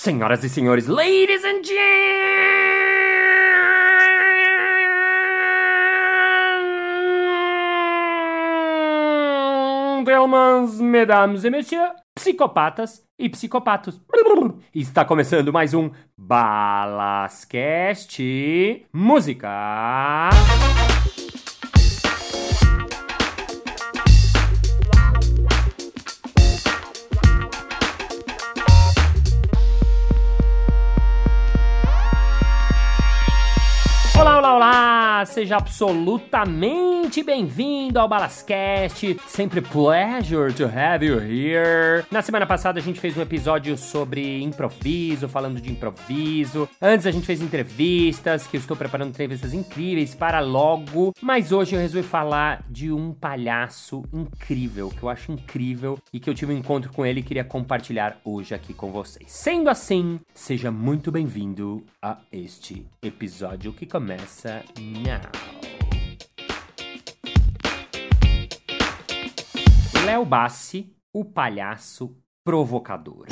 Senhoras e senhores, ladies and gentlemen, mesdames et messieurs, psicopatas e psicopatos. Está começando mais um Balascast Música. Seja absolutamente bem-vindo ao Balascast. Sempre pleasure to have you here. Na semana passada a gente fez um episódio sobre improviso, falando de improviso. Antes a gente fez entrevistas, que eu estou preparando entrevistas incríveis para logo. Mas hoje eu resolvi falar de um palhaço incrível, que eu acho incrível e que eu tive um encontro com ele e queria compartilhar hoje aqui com vocês. Sendo assim, seja muito bem-vindo a este episódio que começa now. Léo Bassi, o palhaço provocador.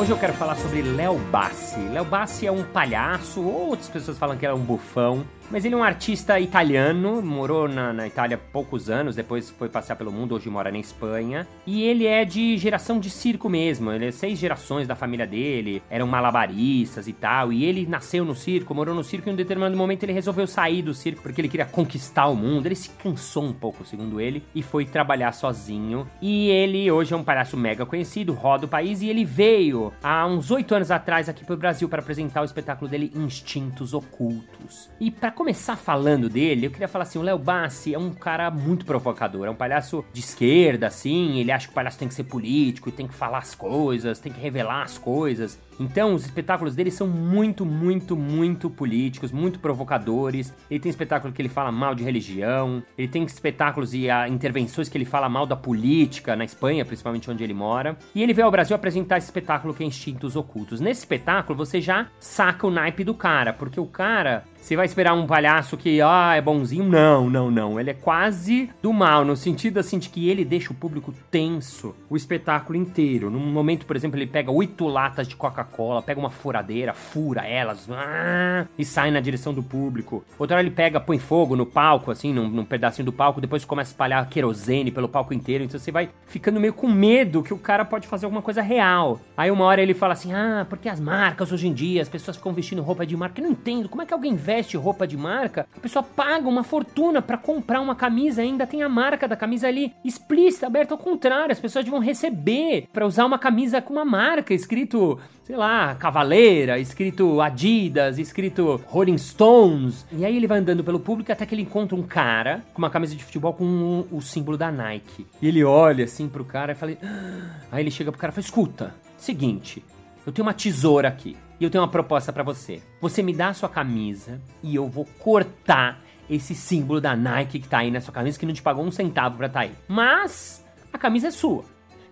Hoje eu quero falar sobre Léo Bassi. Léo Bassi é um palhaço, ou outras pessoas falam que ele é um bufão, mas ele é um artista italiano, morou na, na, Itália poucos anos, depois foi passear pelo mundo, hoje mora na Espanha. E ele é de geração de circo mesmo, ele é seis gerações da família dele, eram malabaristas e tal. E ele nasceu no circo, morou no circo e em um determinado momento ele resolveu sair do circo porque ele queria conquistar o mundo. Ele se cansou um pouco, segundo ele, e foi trabalhar sozinho. E ele hoje é um palhaço mega conhecido, roda o país e ele veio há uns oito anos atrás aqui pro Brasil para apresentar o espetáculo dele Instintos Ocultos. E para começar falando dele, eu queria falar assim: o Léo Bassi é um cara muito provocador, é um palhaço de esquerda, assim. Ele acha que o palhaço tem que ser político e tem que falar as coisas, tem que revelar as coisas. Então, os espetáculos dele são muito, muito, muito políticos, muito provocadores. Ele tem espetáculo que ele fala mal de religião, ele tem espetáculos e a, intervenções que ele fala mal da política, na Espanha, principalmente onde ele mora. E ele veio ao Brasil apresentar esse espetáculo que é Instintos Ocultos. Nesse espetáculo, você já saca o naipe do cara, porque o cara você vai esperar um palhaço que, ah, é bonzinho? Não, não, não. Ele é quase do mal, no sentido assim de que ele deixa o público tenso o espetáculo inteiro. Num momento, por exemplo, ele pega oito latas de Coca-Cola, pega uma furadeira, fura elas ah, e sai na direção do público. Outra hora ele pega, põe fogo no palco, assim, num, num pedacinho do palco, depois começa a espalhar querosene pelo palco inteiro. Então você vai ficando meio com medo que o cara pode fazer alguma coisa real. Aí uma hora ele fala assim: ah, porque as marcas hoje em dia, as pessoas ficam vestindo roupa de marca. Eu não entendo, como é que alguém veste roupa de marca, a pessoa paga uma fortuna para comprar uma camisa, ainda tem a marca da camisa ali explícita, aberta ao contrário. As pessoas vão receber para usar uma camisa com uma marca escrito, sei lá, Cavaleira, escrito Adidas, escrito Rolling Stones. E aí ele vai andando pelo público até que ele encontra um cara com uma camisa de futebol com o, o símbolo da Nike. E ele olha assim pro cara e fala. Ah. Aí ele chega pro cara e fala: escuta, seguinte, eu tenho uma tesoura aqui. E eu tenho uma proposta para você. Você me dá a sua camisa e eu vou cortar esse símbolo da Nike que tá aí na sua camisa que não te pagou um centavo pra tá aí. Mas a camisa é sua.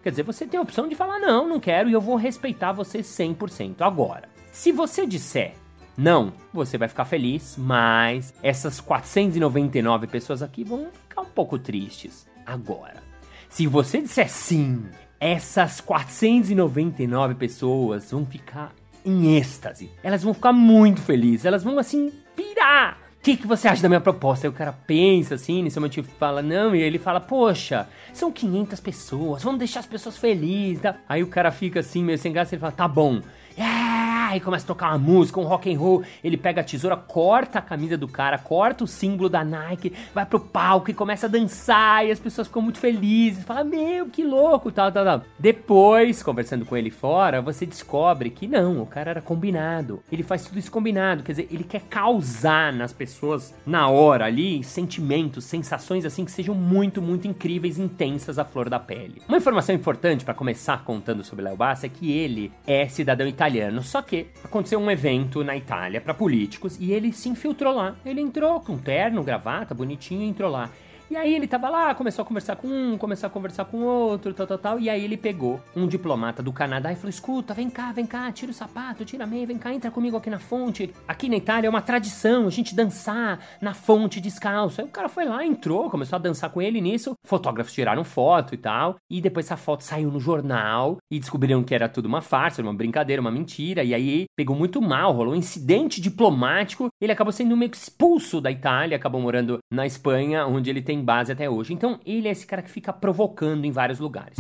Quer dizer, você tem a opção de falar não, não quero e eu vou respeitar você 100%. Agora, se você disser não, você vai ficar feliz, mas essas 499 pessoas aqui vão ficar um pouco tristes. Agora, se você disser sim, essas 499 pessoas vão ficar em êxtase. Elas vão ficar muito felizes, elas vão assim pirar. O que, que você acha da minha proposta? Aí o cara pensa assim, inicialmente fala, não, e ele fala, poxa, são 500 pessoas, vamos deixar as pessoas felizes. Tá? Aí o cara fica assim, meio sem graça, ele fala, tá bom. É, aí começa a tocar uma música, um rock and roll. Ele pega a tesoura, corta a camisa do cara, corta o símbolo da Nike, vai pro palco e começa a dançar. E as pessoas ficam muito felizes. Fala, meu, que louco, tal, tal, tal. Depois, conversando com ele fora, você descobre que não, o cara era combinado. Ele faz tudo isso combinado. Quer dizer, ele quer causar nas pessoas, na hora ali, sentimentos, sensações assim que sejam muito, muito incríveis, intensas à flor da pele. Uma informação importante para começar contando sobre Léo Bassi é que ele é cidadão italiano, só que aconteceu um evento na Itália para políticos e ele se infiltrou lá. Ele entrou com terno, gravata, bonitinho, entrou lá. E aí ele tava lá, começou a conversar com um, começou a conversar com outro, tal, tal, tal. E aí ele pegou um diplomata do Canadá e falou: escuta, vem cá, vem cá, tira o sapato, tira a meia, vem cá, entra comigo aqui na fonte. Aqui na Itália é uma tradição a gente dançar na fonte descalço. Aí o cara foi lá, entrou, começou a dançar com ele nisso. Fotógrafos tiraram foto e tal. E depois essa foto saiu no jornal e descobriram que era tudo uma farsa, uma brincadeira, uma mentira. E aí pegou muito mal, rolou um incidente diplomático. Ele acabou sendo meio expulso da Itália, acabou morando na Espanha, onde ele tem base até hoje. Então ele é esse cara que fica provocando em vários lugares.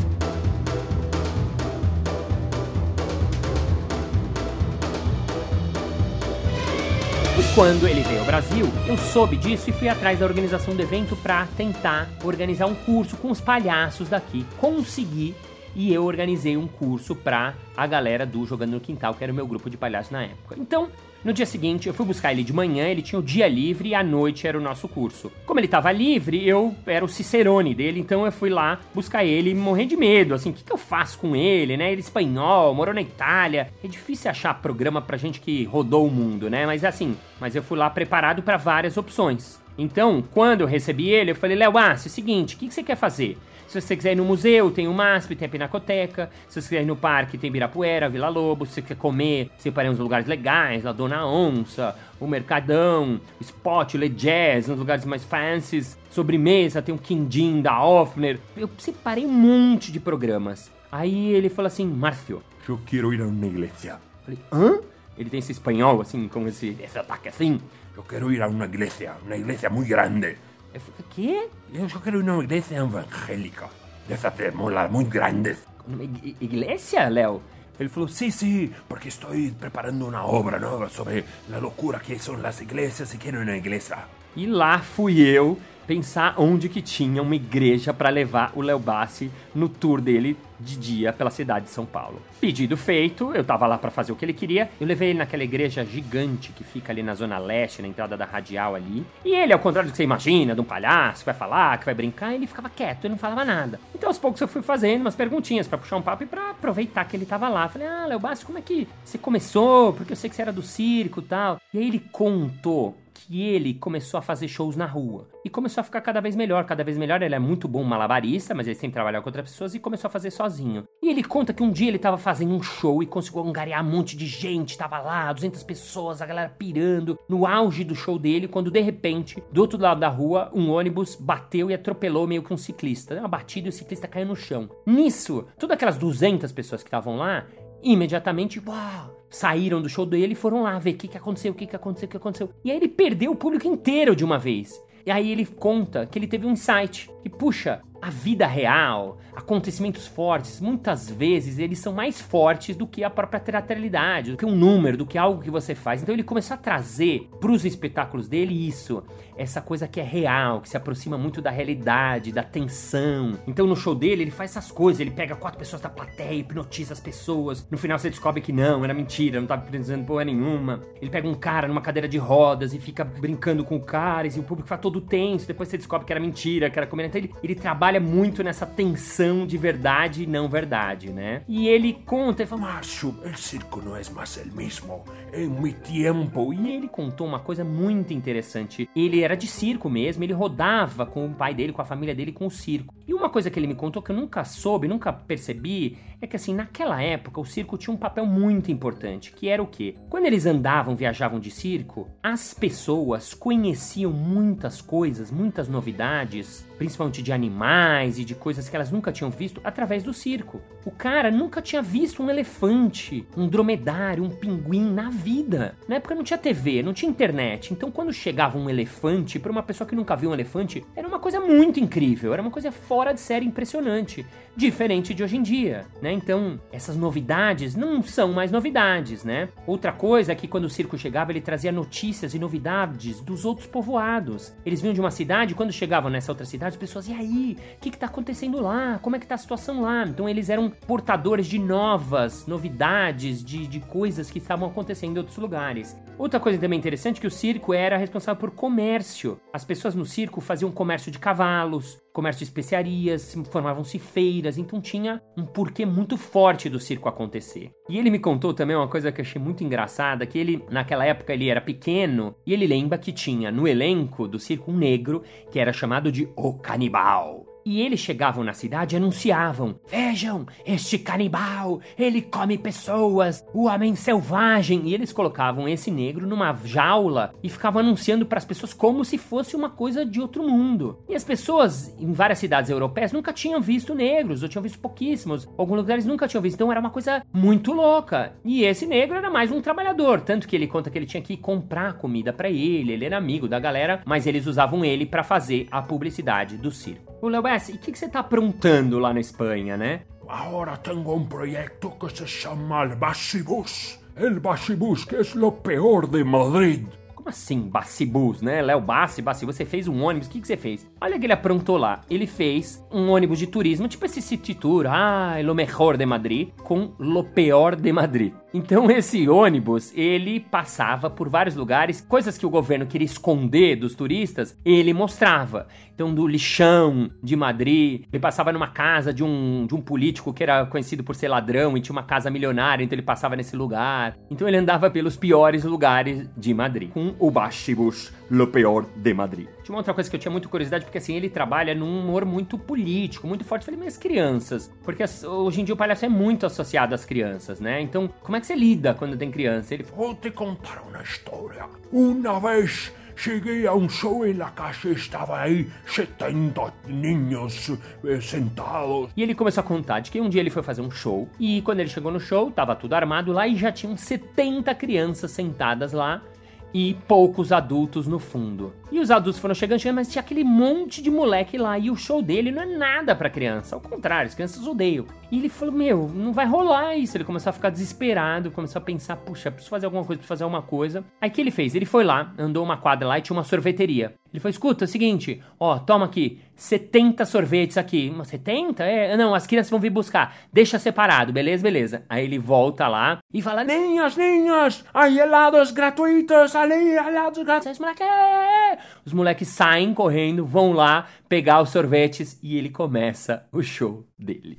E quando ele veio ao Brasil, eu soube disso e fui atrás da organização do evento para tentar organizar um curso com os palhaços daqui. Consegui e eu organizei um curso para a galera do Jogando no Quintal, que era o meu grupo de palhaços na época. Então, no dia seguinte, eu fui buscar ele de manhã, ele tinha o dia livre e à noite era o nosso curso. Como ele estava livre, eu era o cicerone dele, então eu fui lá buscar ele morrendo de medo, assim, o que, que, eu faço com ele, né? Ele é espanhol, morou na Itália. É difícil achar programa pra gente que rodou o mundo, né? Mas assim, mas eu fui lá preparado para várias opções. Então, quando eu recebi ele, eu falei, Léo, ah, é o seguinte, o que, que você quer fazer? Se você quiser ir no museu, tem o MASP, tem a Pinacoteca. Se você quiser ir no parque, tem Birapuera, Vila Lobo. Se você quer comer, separei uns lugares legais, a Dona Onça, o Mercadão, o Spot, o Le Jazz, uns lugares mais fancies. Sobremesa, tem o Quindim da Offner. Eu separei um monte de programas. Aí ele falou assim, Márcio, eu quero ir a uma igreja. Falei, hã? Ele tem esse espanhol, assim, com esse, esse ataque assim. Eu quero ir a uma igreja, uma igreja muito grande. Eu falei, quê? Eu só quero ir numa igreja evangélica. Dessas molas muito grandes. Uma igreja, Léo? Ele falou, sim, sim, porque estou preparando uma obra nova sobre a loucura que são as igrejas e quero ir na igreja. E lá fui eu pensar onde que tinha uma igreja para levar o Léo Bassi no tour dele de dia pela cidade de São Paulo. Pedido feito, eu tava lá para fazer o que ele queria. Eu levei ele naquela igreja gigante que fica ali na zona leste, na entrada da radial ali. E ele, ao contrário do que você imagina, de um palhaço que vai falar, que vai brincar, ele ficava quieto, ele não falava nada. Então aos poucos eu fui fazendo umas perguntinhas para puxar um papo e para aproveitar que ele tava lá. Falei: "Ah, Léo Bassi, como é que você começou? Porque eu sei que você era do circo, tal". E aí ele contou que ele começou a fazer shows na rua. E começou a ficar cada vez melhor, cada vez melhor. Ele é muito bom malabarista, mas ele sempre trabalhava com outras pessoas e começou a fazer sozinho. E ele conta que um dia ele tava fazendo um show e conseguiu angariar um monte de gente, tava lá, 200 pessoas, a galera pirando, no auge do show dele, quando de repente, do outro lado da rua, um ônibus bateu e atropelou meio que um ciclista. Deu uma batida e o ciclista caiu no chão. Nisso, todas aquelas 200 pessoas que estavam lá, imediatamente, uau, saíram do show dele e foram lá ver o que, que aconteceu, o que, que aconteceu, o que aconteceu. E aí ele perdeu o público inteiro de uma vez. E aí ele conta que ele teve um insight que, puxa, a vida real, acontecimentos fortes, muitas vezes eles são mais fortes do que a própria teatralidade, do que um número, do que algo que você faz. Então ele começou a trazer para os espetáculos dele isso, essa coisa que é real, que se aproxima muito da realidade, da tensão. Então no show dele ele faz essas coisas, ele pega quatro pessoas da plateia, hipnotiza as pessoas. No final você descobre que não, era mentira, não tava precisando porra nenhuma. Ele pega um cara numa cadeira de rodas e fica brincando com o cara e o público fica todo tenso. Depois você descobre que era mentira, que era comer. Então ele, ele trabalha muito nessa tensão de verdade e não verdade, né? E ele conta, ele fala, Márcio, o circo não é mais o mesmo, é meu tempo. E ele contou uma coisa muito interessante. Ele era de circo mesmo, ele rodava com o pai dele, com a família dele, com o circo. E uma coisa que ele me contou que eu nunca soube, nunca percebi, é que assim, naquela época o circo tinha um papel muito importante, que era o quê? Quando eles andavam, viajavam de circo, as pessoas conheciam muitas coisas, muitas novidades, principalmente de animais e de coisas que elas nunca tinham visto através do circo. O cara nunca tinha visto um elefante, um dromedário, um pinguim na vida. Na época não tinha TV, não tinha internet, então quando chegava um elefante, para uma pessoa que nunca viu um elefante, era uma coisa muito incrível, era uma coisa fora de série impressionante, diferente de hoje em dia, né? Então, essas novidades não são mais novidades, né? Outra coisa é que quando o circo chegava, ele trazia notícias e novidades dos outros povoados. Eles vinham de uma cidade, quando chegavam nessa outra cidade, as pessoas, e aí? O que, que tá acontecendo lá? Como é que tá a situação lá? Então eles eram portadores de novas novidades, de, de coisas que estavam acontecendo em outros lugares. Outra coisa também interessante é que o circo era responsável por comércio. As pessoas no circo faziam comércio de cavalos, comércio de especiarias, formavam-se feiras, então tinha um porquê muito forte do circo acontecer. E ele me contou também uma coisa que eu achei muito engraçada, que ele, naquela época, ele era pequeno, e ele lembra que tinha no elenco do circo um negro que era chamado de O Canibal. E eles chegavam na cidade e anunciavam: Vejam, este canibal, ele come pessoas, o homem selvagem. E eles colocavam esse negro numa jaula e ficavam anunciando para as pessoas como se fosse uma coisa de outro mundo. E as pessoas em várias cidades europeias nunca tinham visto negros, ou tinham visto pouquíssimos, alguns lugares nunca tinham visto. Então era uma coisa muito louca. E esse negro era mais um trabalhador, tanto que ele conta que ele tinha que comprar comida para ele, ele era amigo da galera, mas eles usavam ele para fazer a publicidade do circo. O Léo e o que, que você tá aprontando lá na Espanha, né? Agora tenho um projeto que se chama El Basibus. El Basibus, que é o pior de Madrid. Como assim, Bacibus, né? Léo Bassi, Bassi, você fez um ônibus, o que, que você fez? Olha que ele aprontou lá. Ele fez um ônibus de turismo, tipo esse City Tour, ah, lo mejor de Madrid, com lo peor de Madrid. Então esse ônibus, ele passava por vários lugares, coisas que o governo queria esconder dos turistas, ele mostrava. Então do lixão de Madrid, ele passava numa casa de um, de um político que era conhecido por ser ladrão e tinha uma casa milionária, então ele passava nesse lugar. Então ele andava pelos piores lugares de Madrid, com o Bachibus, lo peor de Madrid. Tinha uma outra coisa que eu tinha muita curiosidade, porque assim, ele trabalha num humor muito político, muito forte. Eu falei, mas crianças? Porque hoje em dia o palhaço é muito associado às crianças, né? Então, como é que você lida quando tem criança? Ele Vou te contar uma história. Uma vez cheguei a um show e na caixa estava aí 70 ninhos eh, sentados. E ele começou a contar de que um dia ele foi fazer um show e quando ele chegou no show, tava tudo armado lá e já tinham 70 crianças sentadas lá e poucos adultos no fundo. E os adultos foram chegando, chegando, mas tinha aquele monte de moleque lá. E o show dele não é nada pra criança. Ao contrário, as crianças odeiam. E ele falou: Meu, não vai rolar isso. Ele começou a ficar desesperado, começou a pensar: Puxa, preciso fazer alguma coisa, preciso fazer alguma coisa. Aí o que ele fez? Ele foi lá, andou uma quadra lá e tinha uma sorveteria. Ele falou: Escuta, é o seguinte, ó, toma aqui, 70 sorvetes aqui. 70? É, não, as crianças vão vir buscar. Deixa separado, beleza, beleza. Aí ele volta lá e fala: Ninhos, ninhos, aí helados gratuitos, ali, helados gratuitos. Moleque, é, é. Os moleques saem correndo, vão lá pegar os sorvetes e ele começa o show dele.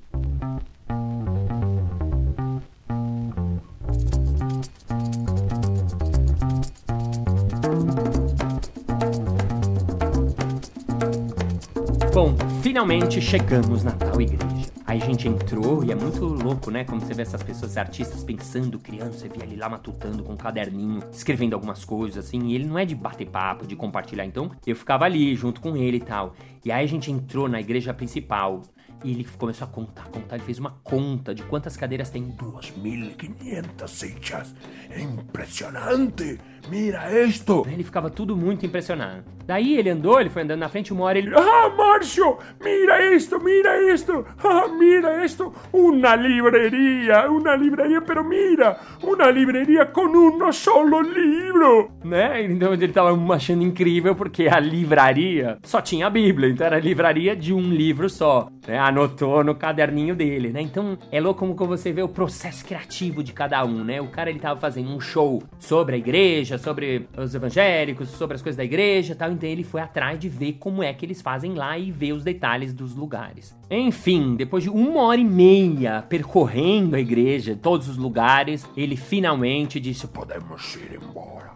Bom, finalmente chegamos na tal igreja. Aí a gente entrou e é muito louco, né? Como você vê essas pessoas, artistas pensando, criando, você vê ele lá matutando com um caderninho, escrevendo algumas coisas, assim, e ele não é de bater papo, de compartilhar. Então eu ficava ali junto com ele e tal. E aí a gente entrou na igreja principal. E ele começou a contar, contar. Ele fez uma conta de quantas cadeiras tem. 2.500 sillas. Impressionante. Mira isto. Ele ficava tudo muito impressionado. Daí ele andou, ele foi andando na frente, uma hora ele. Ah, Márcio! Mira isto, mira isto! Ah, mira isto! Uma livraria! Uma livraria, pero mira! Uma livraria com um solo livro! Né? Então ele tava achando incrível porque a livraria só tinha a Bíblia, então era a livraria de um livro só. Né? Anotou no caderninho dele, né? Então é louco como você vê o processo criativo de cada um, né? O cara ele tava fazendo um show sobre a igreja, sobre os evangélicos, sobre as coisas da igreja tal. Então ele foi atrás de ver como é que eles fazem lá e ver os detalhes dos lugares. Enfim, depois de uma hora e meia percorrendo a igreja, todos os lugares, ele finalmente disse: Podemos ir embora.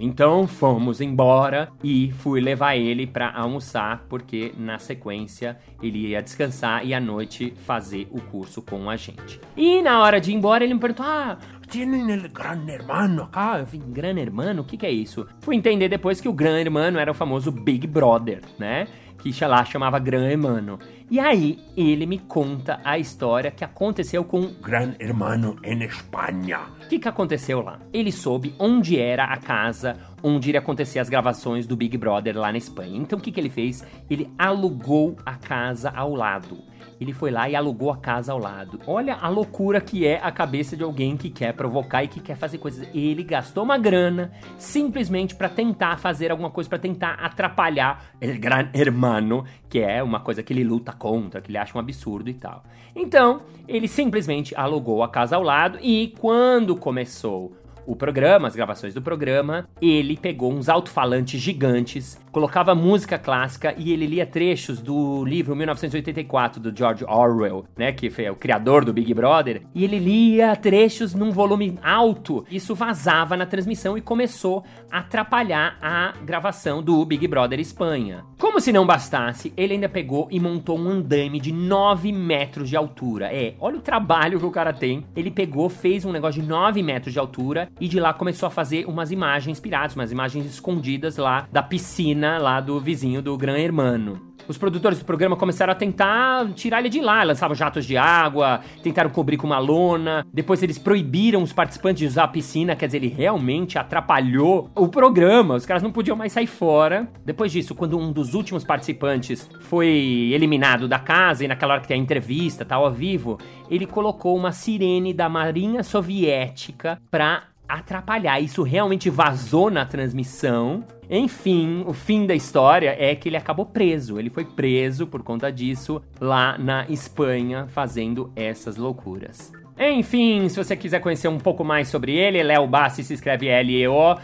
Então fomos embora e fui levar ele para almoçar, porque na sequência ele ia descansar e à noite fazer o curso com a gente. E na hora de ir embora ele me perguntou: Ah, Tienen el gran hermano acá. eu falei, Gran Hermano? O que, que é isso? Fui entender depois que o Gran Hermano era o famoso Big Brother, né? Que lá chamava Gran Hermano. E aí ele me conta a história que aconteceu com Gran hermano en España. O que, que aconteceu lá? Ele soube onde era a casa onde iria acontecer as gravações do Big Brother lá na Espanha. Então o que, que ele fez? Ele alugou a casa ao lado. Ele foi lá e alugou a casa ao lado. Olha a loucura que é a cabeça de alguém que quer provocar e que quer fazer coisas. Ele gastou uma grana simplesmente para tentar fazer alguma coisa, para tentar atrapalhar El Gran Hermano, que é uma coisa que ele luta contra, que ele acha um absurdo e tal. Então, ele simplesmente alugou a casa ao lado e quando começou o programa, as gravações do programa, ele pegou uns alto-falantes gigantes, colocava música clássica e ele lia trechos do livro 1984 do George Orwell, né, que foi o criador do Big Brother, e ele lia trechos num volume alto. Isso vazava na transmissão e começou a atrapalhar a gravação do Big Brother Espanha. Como se não bastasse, ele ainda pegou e montou um andaime de 9 metros de altura. É, olha o trabalho que o cara tem. Ele pegou, fez um negócio de 9 metros de altura e de lá começou a fazer umas imagens piratas, umas imagens escondidas lá da piscina lá do vizinho do Gran Hermano. Os produtores do programa começaram a tentar tirar ele de lá, lançavam jatos de água, tentaram cobrir com uma lona. Depois eles proibiram os participantes de usar a piscina, quer dizer, ele realmente atrapalhou o programa. Os caras não podiam mais sair fora. Depois disso, quando um dos últimos participantes foi eliminado da casa e naquela hora que tem a entrevista, tal, ao vivo, ele colocou uma sirene da Marinha Soviética pra atrapalhar. Isso realmente vazou na transmissão. Enfim, o fim da história é que ele acabou preso. Ele foi preso por conta disso lá na Espanha, fazendo essas loucuras. Enfim, se você quiser conhecer um pouco mais sobre ele, Léo Bassi se escreve L-E-O-B-A-S-S-I.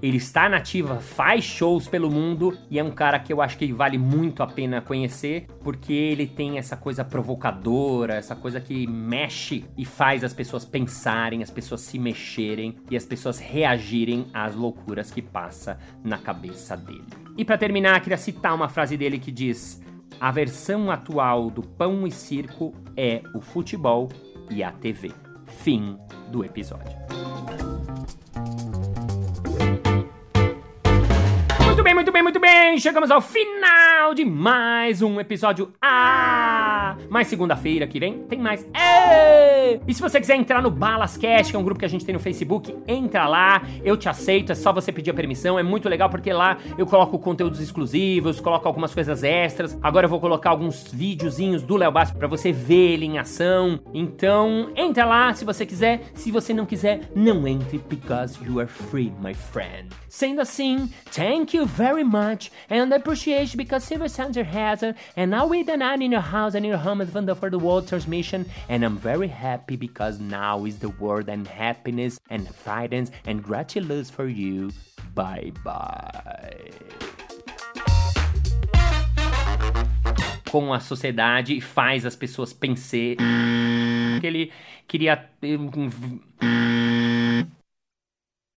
Ele está nativa, faz shows pelo mundo e é um cara que eu acho que vale muito a pena conhecer, porque ele tem essa coisa provocadora, essa coisa que mexe e faz as pessoas pensarem, as pessoas se mexerem e as pessoas reagirem às loucuras que passa na cabeça dele. E para terminar, queria citar uma frase dele que diz: a versão atual do pão e circo é o futebol e a TV. Fim do episódio. Muito bem, muito bem, muito bem! Chegamos ao final de mais um episódio. Ah! Mas segunda-feira que vem tem mais. E se você quiser entrar no Balas Cash, que é um grupo que a gente tem no Facebook, entra lá, eu te aceito, é só você pedir a permissão, é muito legal porque lá eu coloco conteúdos exclusivos, coloco algumas coisas extras. Agora eu vou colocar alguns videozinhos do Léo Bassi para você ver ele em ação. Então, entra lá se você quiser. Se você não quiser, não entre because you are free, my friend. Sendo assim, thank you very much and I appreciate because Silver Center has it and now we done in your house and in your home is for the world transmission and I'm very happy because now is the world and happiness and guidance and gratitude for you. Bye bye. Com a sociedade faz as pessoas pensar que ele queria.